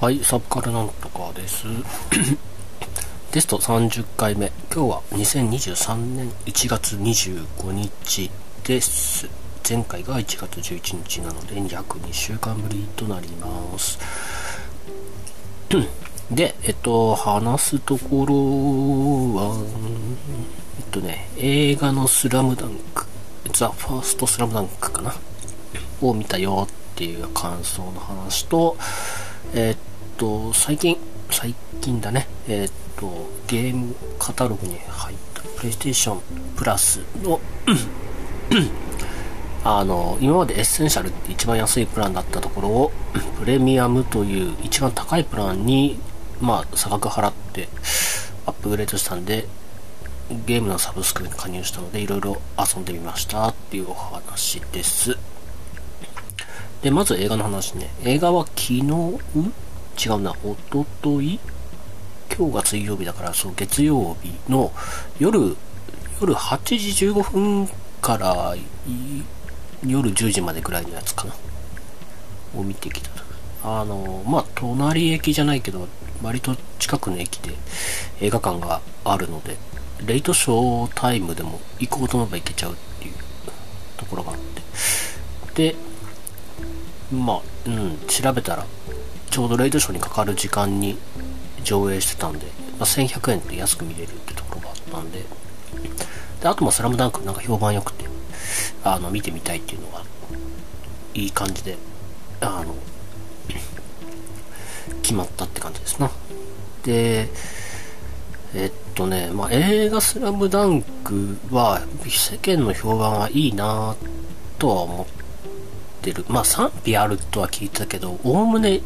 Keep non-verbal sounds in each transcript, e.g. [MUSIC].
はい、サブカルなんとかです。[COUGHS] テスト30回目。今日は2023年1月25日です。前回が1月11日なので、約2週間ぶりとなります。[COUGHS] で、えっと、話すところは、えっとね、映画のスラムダンク、ザ・ファーストスラムダンクかな？を見たよっていう感想の話と、えーっと、最近、最近だね、えーっと、ゲームカタログに入った。 PlayStation Plus の、あの、今まで Essential って一番安いプランだったところを、プレミアムという一番高いプランに、まあ、差額払ってアップグレードしたんで、ゲームのサブスクに加入したので、いろいろ遊んでみましたっていうお話です。で、まず映画の話ね。映画は昨日、違うな、おととい今日が水曜日だから、そう、月曜日の夜、夜8時15分から夜10時までぐらいのやつかな。を見てきた。あの、まあ、隣駅じゃないけど、割と近くの駅で映画館があるので、レイトショータイムでも行こうと思えば行けちゃうっていうところがあって。で、まあ、うん、調べたら、ちょうどレイトショーにかかる時間に上映してたんで、まあ、1100円で安く見れるってところがあったんで、で、あともスラムダンクなんか評判良くて、あの、見てみたいっていうのが、いい感じで、あの、[COUGHS] 決まったって感じですな。で、えっとね、まあ、映画スラムダンクは、世間の評判はいいなとは思っててる。まあ、賛否あるとは聞いたけど、おおむね、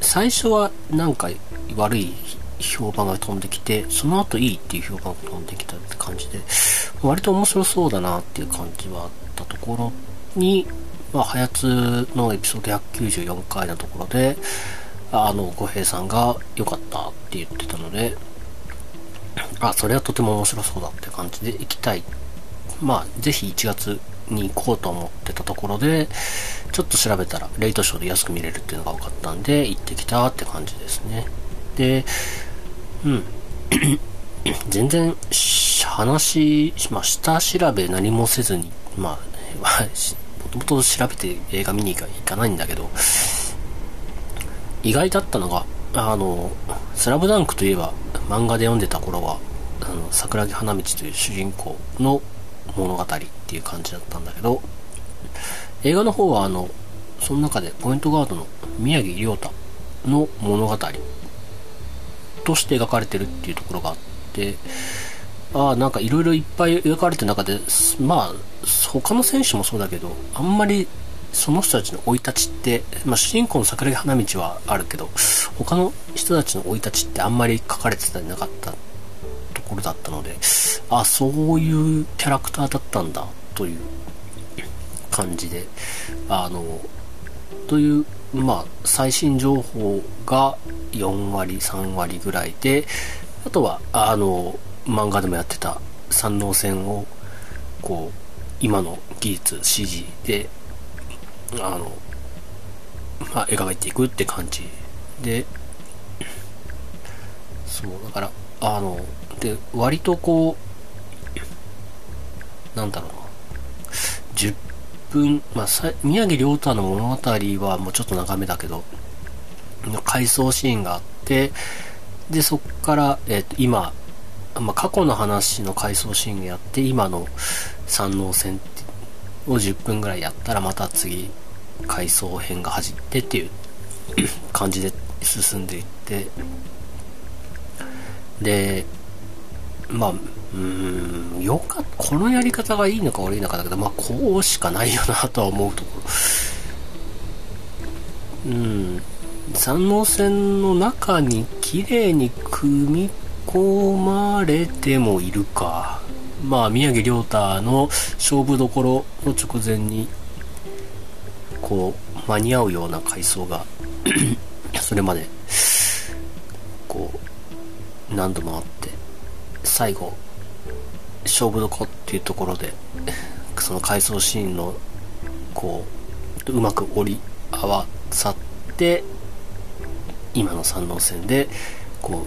最初はなんか悪い評判が飛んできて、その後いいっていう評判が飛んできたって感じで、割と面白そうだなっていう感じはあったところに、まあ、早津のエピソード194回のところで、あの、小平さんが良かったって言ってたので、あ、それはとても面白そうだって感じで行きたい。まあ、ぜひ1月に行こうと思ってたところで、ちょっと調べたら、レイトショーで安く見れるっていうのが分かったんで、行ってきたって感じですね。で、うん。[COUGHS] 全然、話、まあ、下調べ何もせずに、まあ、もともと調べて映画見に行かないんだけど、意外だったのが、あの、スラムダンクといえば、漫画で読んでた頃は、あの、桜木花道という主人公の物語っていう感じだったんだけど、映画の方はあの、その中でポイントガードの宮城亮太の物語として描かれてるっていうところがあって、ああ、なんかいろいろいっぱい描かれてる中で、まあ、他の選手もそうだけど、あんまりその人たちの生い立ちって、まあ、主人公の桜木花道はあるけど、他の人たちの生い立ちってあんまり書かれてたりなかったころだったので、あ、そういうキャラクターだったんだ、という感じで、あの、という、まあ、最新情報が4割、3割ぐらいで、あとは、あの、漫画でもやってた三能線を、こう、今の技術、CG であの、まあ、描いていくって感じで、そう、だから、あの、で、割とこう、なんだろうな、10分、まあ、宮城亮太の物語はもうちょっと長めだけど、回想シーンがあって、で、そっから、えっ、と、今、まあ、過去の話の回想シーンがやって、今の三能線を10分ぐらいやったら、また次、回想編が始ってっていう [COUGHS] 感じで進んでいってでまあうーんよかこのやり方がいいのか悪いのかだけどまあこうしかないよなとは思うところ。うん。三能線の中に綺麗に組み込まれてもいるか。まあ宮城亮太の勝負どころの直前にこう間に合うような階層が [CLEARS THROAT] それまでこう何度もあって。最後勝負どこっていうところでその回想シーンのこううまく折り合わさって今の三能戦でこう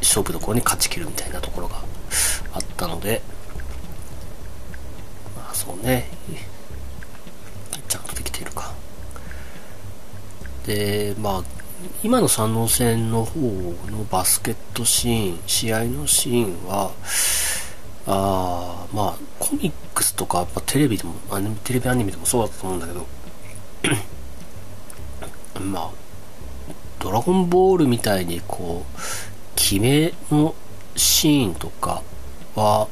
勝負どころに勝ちきるみたいなところがあったのでまあそうね。ちゃんとできているか。でまあ今の三能戦の方のバスケットシーン試合のシーンはあまあコミックスとかやっぱテレビでもテレビアニメでもそうだったと思うんだけど [CLEARS THROAT] まあドラゴンボールみたいにこう決めのシーンとかは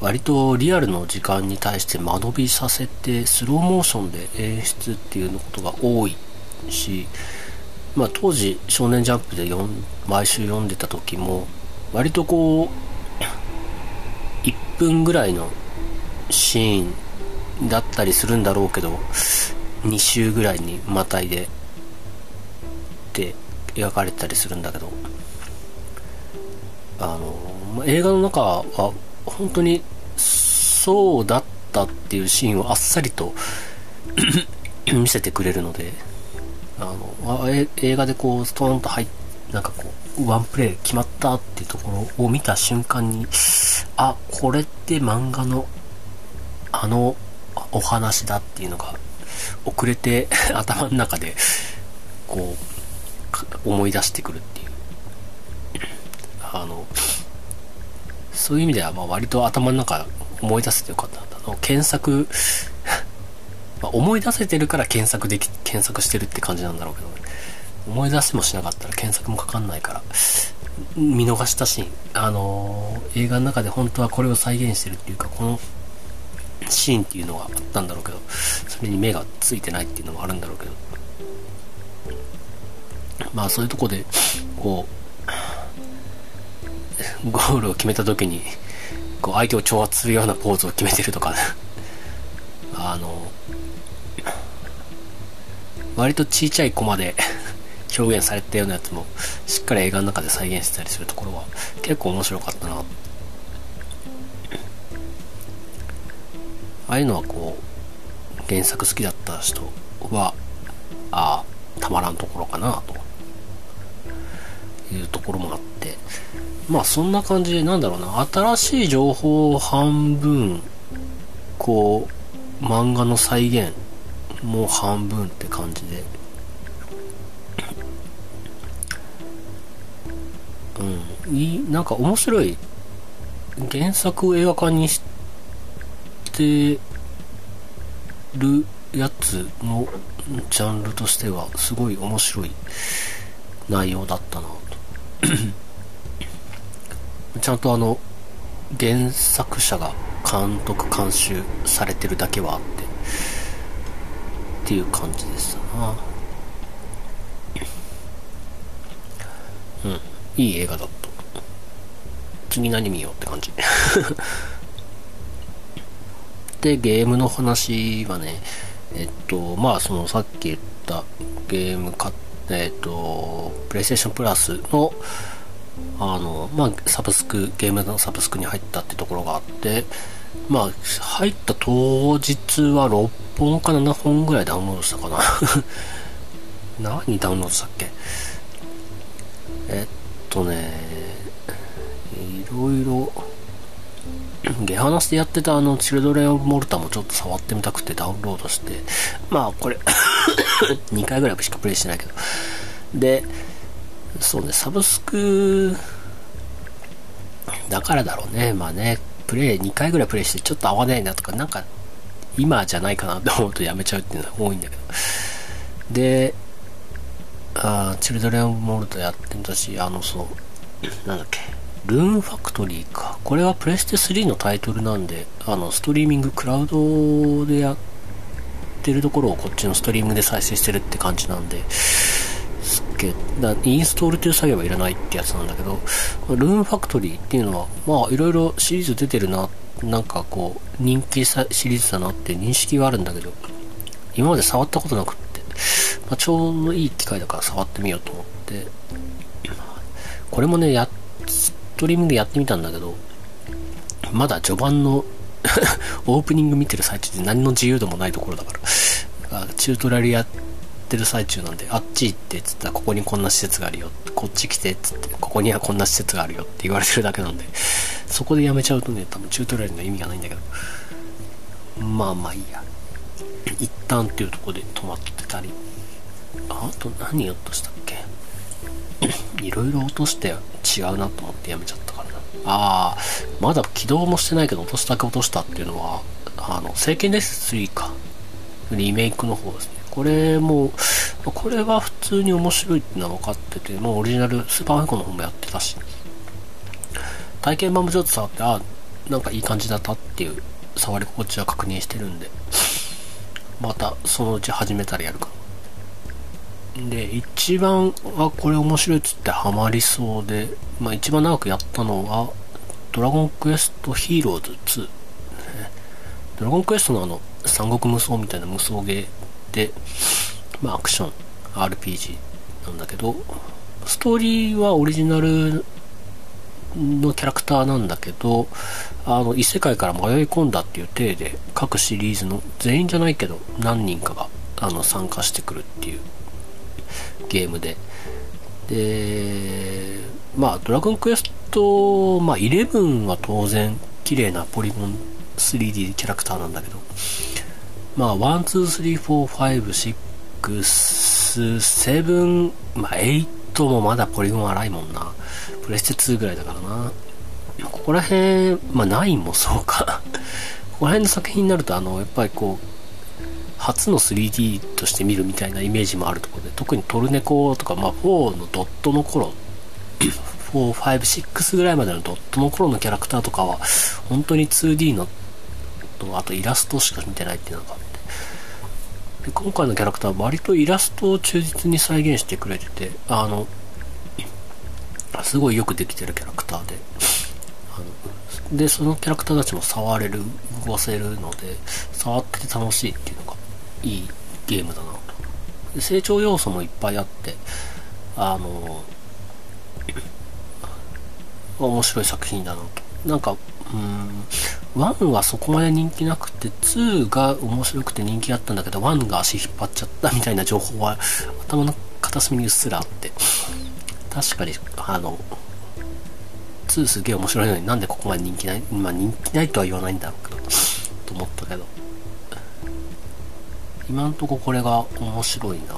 割とリアルの時間に対して間延びさせてスローモーションで演出っていうのことが多いし、まあ、当時「少年ジャンプ」で毎週読んでた時も割とこう1分ぐらいのシーンだったりするんだろうけど2週ぐらいにまたいでって描かれたりするんだけどあの映画の中は本当にそうだったっていうシーンをあっさりと [COUGHS] 見せてくれるのであの映画でこうストーンと入なんかこうワンプレー決まったっていうところを見た瞬間にあこれって漫画のあのお話だっていうのが [LAUGHS] 遅れて頭の中でこう思い出してくるっていう。あのそういう意味ではまあ割と頭の中思い出せてよかったあの検索ま思い出せてるから検索でき検索してるって感じなんだろうけど、思い出せもしなかったら検索もかかんないから。見逃したシーンあのー、映画の中で本当はこれを再現してるっていうかこのシーンっていうのがあったんだろうけどそれに目がついてないっていうのもあるんだろうけど。まあそういうとこでこうゴールを決めた時にこう相手を挑発するようなポーズを決めてるとかあの割とちいちゃいコマで [LAUGHS] 表現されたようなやつもしっかり映画の中で再現してたりするところは結構面白かったな。ああいうのはこう原作好きだった人はああたまらんところかなと。いうところもあって。まあそんな感じでなんだろうな。新しい情報を半分こう漫画の再現もう半分って感じで。うん。いいなんか面白い。原作を映画化にしてるやつのジャンルとしてはすごい面白い内容だったなと。[COUGHS] ちゃんとあの原作者が監督監修されてるだけはあって。っていう感じでしたな。うん。いい映画だった。次何見ようって感じ。[LAUGHS] でゲームの話はねえっとまあそのさっき言ったゲームかえっとプレイステーションプラスのあのまあサブスクゲームのサブスクに入ったってところがあってまあ入った当日は6本か7本ぐらいダウンロードしたかな。[LAUGHS] 何ダウンロードしたっけ？えっとねいろいろゲハナスでやってたあのチルドレン・モルタもちょっと触ってみたくてダウンロードしてまあこれ [COUGHS] 2回ぐらいしかプレイしてないけど。でそうねサブスクだからだろうね。まあねプレイ2回ぐらいプレイしてちょっと合わないなとかなんか今じゃないかなと思うとやめちゃうっていうのが多いんだけど。で、あチルドレン・モルトやってたし、あの、そう、なんだっけ、ルーンファクトリーか。これはプレステ3のタイトルなんで、あの、ストリーミング、クラウドでやってるところをこっちのストリームで再生してるって感じなんで、すっげえ、インストールという作業はいらないってやつなんだけど、ルーンファクトリーっていうのは、まあ、いろいろシリーズ出てるななんかこう、人気シリーズだなって認識があるんだけど、今まで触ったことなくって、まあ、ちょうどいい機会だから触ってみようと思って、これもね、や、ストリームでやってみたんだけど、まだ序盤の [LAUGHS] オープニング見てる最中で何の自由度もないところだから、チュートラリアってる最中なんで、あっち行ってっつったらここにこんな施設があるよ。こっち来てっつって、ここにはこんな施設があるよって言われてるだけなんで、[LAUGHS] そこでやめちゃうとね、多分チュートリアルの意味がないんだけど。まあまあいいや。一旦っていうとこで止まってたり。あと何落としたっけ？[COUGHS] いろいろ落として違うなと思ってやめちゃったからな。ああ、まだ起動もしてないけど落としたけ落としたっていうのは、あの、聖剣です3か。リメイクの方ですね。これも、これは普通に面白いってのは分かってて、もうオリジナル、スーパーファイコンの方もやってたし、体験版もちょっと触って、あなんかいい感じだったっていう触り心地は確認してるんで、またそのうち始めたらやるか。で、一番はこれ面白いっつってハマりそうで、まあ一番長くやったのは、ドラゴンクエストヒーローズ2。ドラゴンクエストのあの、三国無双みたいな無双ゲー、まあアクション、RPG なんだけど、ストーリーはオリジナルのキャラクターなんだけど、あの、異世界から迷い込んだっていう体で、各シリーズの全員じゃないけど、何人かが、あの、参加してくるっていうゲームで。で、まあ、ドラゴンクエスト、まあ、11は当然、綺麗なポリゴン 3D キャラクターなんだけど、まあ、1、2、3、4、5、6、7、まあ、8もまだポリゴン荒いもんな。プレステ2ぐらいだからな。ここら辺、まあ、9もそうか。[LAUGHS] ここら辺の作品になると、あの、やっぱりこう、初の 3D として見るみたいなイメージもあるところで、特にトルネコとか、まあ、4のドットの頃、[COUGHS] 4、5、6ぐらいまでのドットの頃のキャラクターとかは、本当に 2D の、あとイラストしか見てないっていうのが。で、今回のキャラクターは割とイラストを忠実に再現してくれてて、あの、すごいよくできてるキャラクターで、で、そのキャラクターたちも触れる、動かせるので、触ってて楽しいっていうのがいいゲームだなと。成長要素もいっぱいあって、あの、面白い作品だなと。なんか、うん、1はそこまで人気なくて、2が面白くて人気あったんだけど、1が足引っ張っちゃったみたいな情報は頭の片隅にうっすらあって、確かに、あの、2すげえ面白いのになんでここまで人気ない、まあ人気ないとは言わないんだろうけど、と思ったけど、今んとここれが面白いな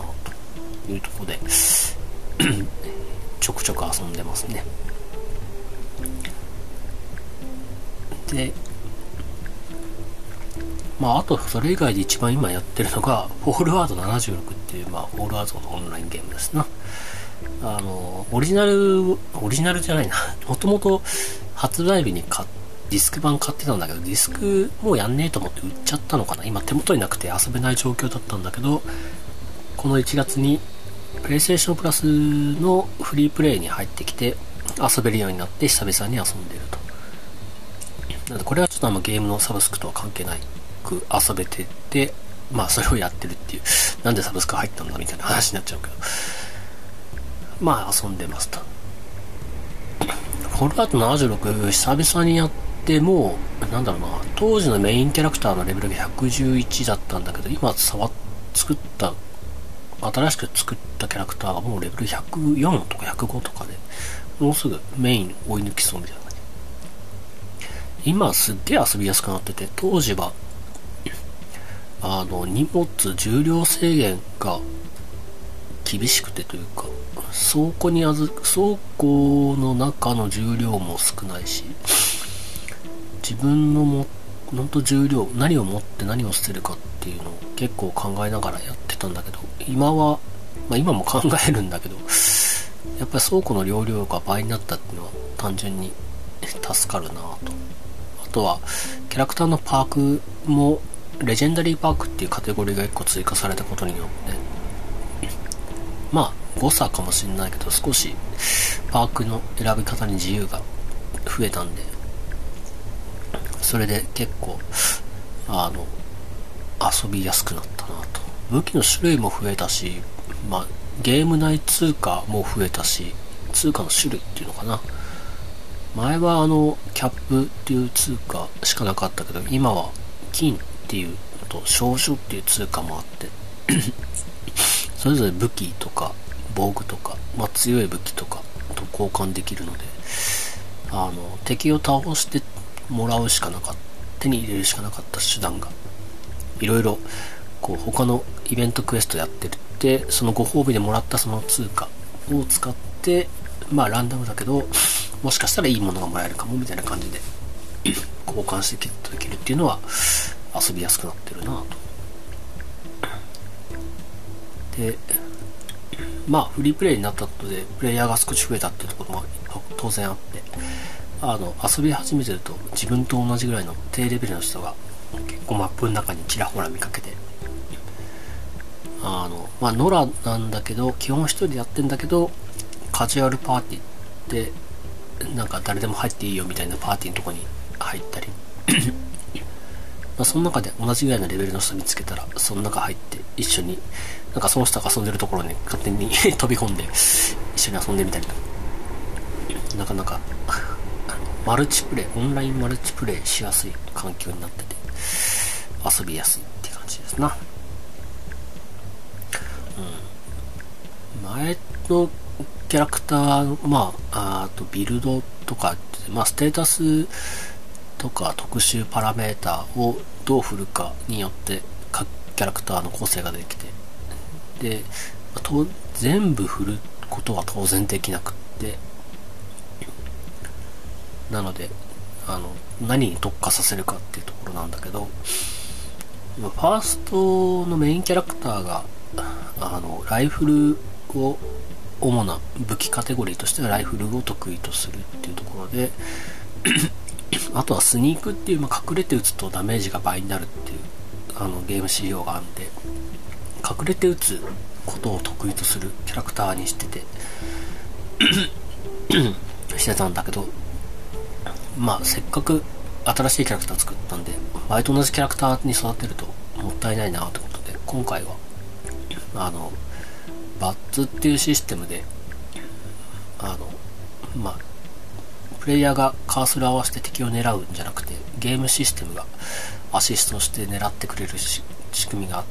というとこでちょくちょく遊んでますね。で、まあ、あと、それ以外で一番今やってるのが、フォールワード76っていう、まあ、フォールワードのオンラインゲームですな。あの、オリジナル、オリジナルじゃないな。[LAUGHS] もともと発売日に買ディスク版買ってたんだけど、ディスクもうやんねえと思って売っちゃったのかな。今手元になくて遊べない状況だったんだけど、この1月に、プレイステーションプラスのフリープレイに入ってきて、遊べるようになって久々に遊んでると。なのでこれはちょっとあんまゲームのサブスクとは関係ないく遊べてて、まあそれをやってるっていう、なんでサブスク入ったんだみたいな話になっちゃうけど、まあ遊んでますと。フォルアート76久々にやってもなんだろうな、当時のメインキャラクターのレベルが111だったんだけど、今触作った、新しく作ったキャラクターがもうレベル104とか105とかで、もうすぐメイン追い抜きそうみたいな感じ。今すっげえ遊びやすくなってて、当時は、あの、荷物、重量制限が厳しくてというか、倉庫にあず、倉庫の中の重量も少ないし、自分のも、本当重量、何を持って何を捨てるかっていうのを結構考えながらやってたんだけど、今は、まあ今も考えるんだけど、やっぱり倉庫の容量が倍になったっていうのは単純に助かるなと。あとは、キャラクターのパークも、レジェンダリーパークっていうカテゴリーが1個追加されたことによって、まあ、誤差かもしれないけど、少しパークの選び方に自由が増えたんで、それで結構、あの、遊びやすくなったなと。武器の種類も増えたし、まあ、ゲーム内通貨も増えたし、通貨の種類っていうのかな。前はあの、キャップっていう通貨しかなかったけど、今は金っていうのと、少々っていう通貨もあって、[COUGHS] それぞれ武器とか防具とか、まあ、強い武器とかと交換できるのであの敵を倒してもらうしかなかった手に入れるしかなかった手段がいろいろこう他のイベントクエストやってるってそのご褒美でもらったその通貨を使ってまあランダムだけどもしかしたらいいものがもらえるかもみたいな感じで [COUGHS] 交換してできるっていうのは遊びやすくなってるなと。でまあフリープレイになったことでプレイヤーが少し増えたっていうところも当然あってあの遊び始めてると自分と同じぐらいの低レベルの人が結構マップの中にちらほら見かけてあのまあ野良なんだけど基本一人でやってんだけどカジュアルパーティーってなんか誰でも入っていいよみたいなパーティーのとこに入ったりまあその中で同じぐらいのレベルの人見つけたらその中入って一緒になんかその人が遊んでるところに勝手に [LAUGHS] 飛び込んで一緒に遊んでみたりとなかなかマルチプレイオンラインマルチプレイしやすい環境になってて遊びやすいって感じですな。うん。前のキャラクターまああとビルドとかまあステータスとか特殊パラメーターをどう振るかによって各キャラクターの構成ができて。でと全部振ることは当然できなくって。なのであの何に特化させるかっていうところなんだけど。ファーストのメインキャラクターがあのライフルを主な武器カテゴリーとしてはライフルを得意とするっていうところで。あとはスニークっていう、まあ、隠れて撃つとダメージが倍になるっていうあのゲーム仕様があるんで隠れて撃つことを得意とするキャラクターにしててしてたんだけどまあせっかく新しいキャラクター作ったんで前と同じキャラクターに育てるともったいないなってことで今回はあのバッツっていうシステムであのまあプレイヤーがカーソル合わせて敵を狙うんじゃなくてゲームシステムがアシストして狙ってくれる仕組みがあっ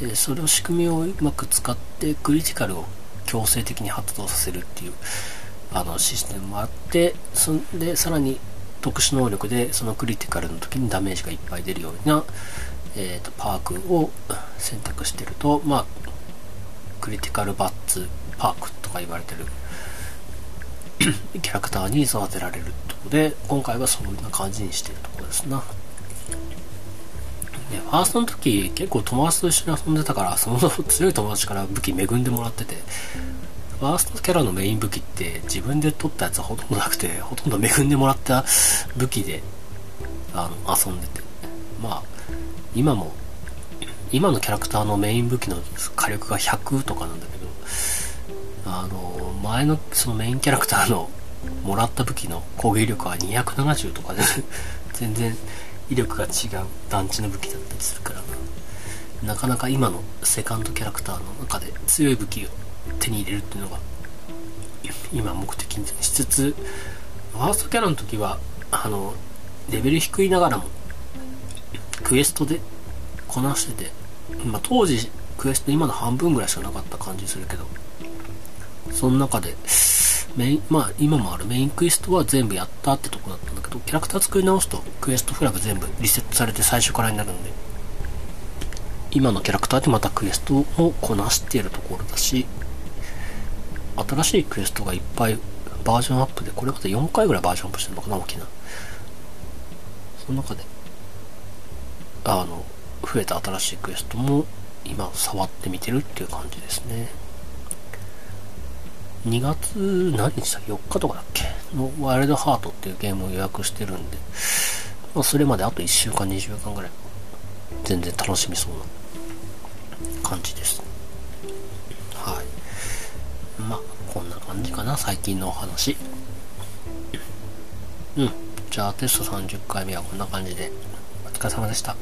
て。でそれを仕組みをうまく使ってクリティカルを強制的に発動させるっていうあのシステムもあってそんでさらに特殊能力でそのクリティカルの時にダメージがいっぱい出るような、えーと、パークを選択してるとまあクリティカルバッツパークとか言われてるキャラクターに育てられるとこで今回はそんな感じにしてるところですな。でファーストの時結構友達と一緒に遊んでたからその強い友達から武器恵んでもらっててファーストキャラのメイン武器って自分で取ったやつはほとんどなくてほとんど恵んでもらった武器であの遊んでて。まあ今も今のキャラクターのメイン武器の火力が100とかなんだけどあの前のそのメインキャラクターのもらった武器の攻撃力は270とかで [LAUGHS] 全然威力が違う団地の武器だったりするからなかなか今のセカンドキャラクターの中で強い武器を手に入れるっていうのが今目的にしつつファーストキャラの時はあのレベル低いながらもクエストでこなしてて、まあ、当時クエスト今の半分ぐらいしかなかった感じするけどその中でメイン、まあ今もあるメインクエストは全部やったってとこだったんだけど、キャラクター作り直すとクエストフラグ全部リセットされて最初からになるんで、今のキャラクターでまたクエストをこなしているところだし、新しいクエストがいっぱいバージョンアップで、これまで4回ぐらいバージョンアップしてるのかな、大きな。その中で、あの、増えた新しいクエストも今触ってみてるっていう感じですね。2月何日だ ?4 日とかだっけ？のワイルドハートっていうゲームを予約してるんで、まあ、それまであと1週間、2週間ぐらい、全然楽しみそうな感じです。はい。まあ、こんな感じかな、最近のお話。うん。じゃあテスト30回目はこんな感じで、お疲れ様でした。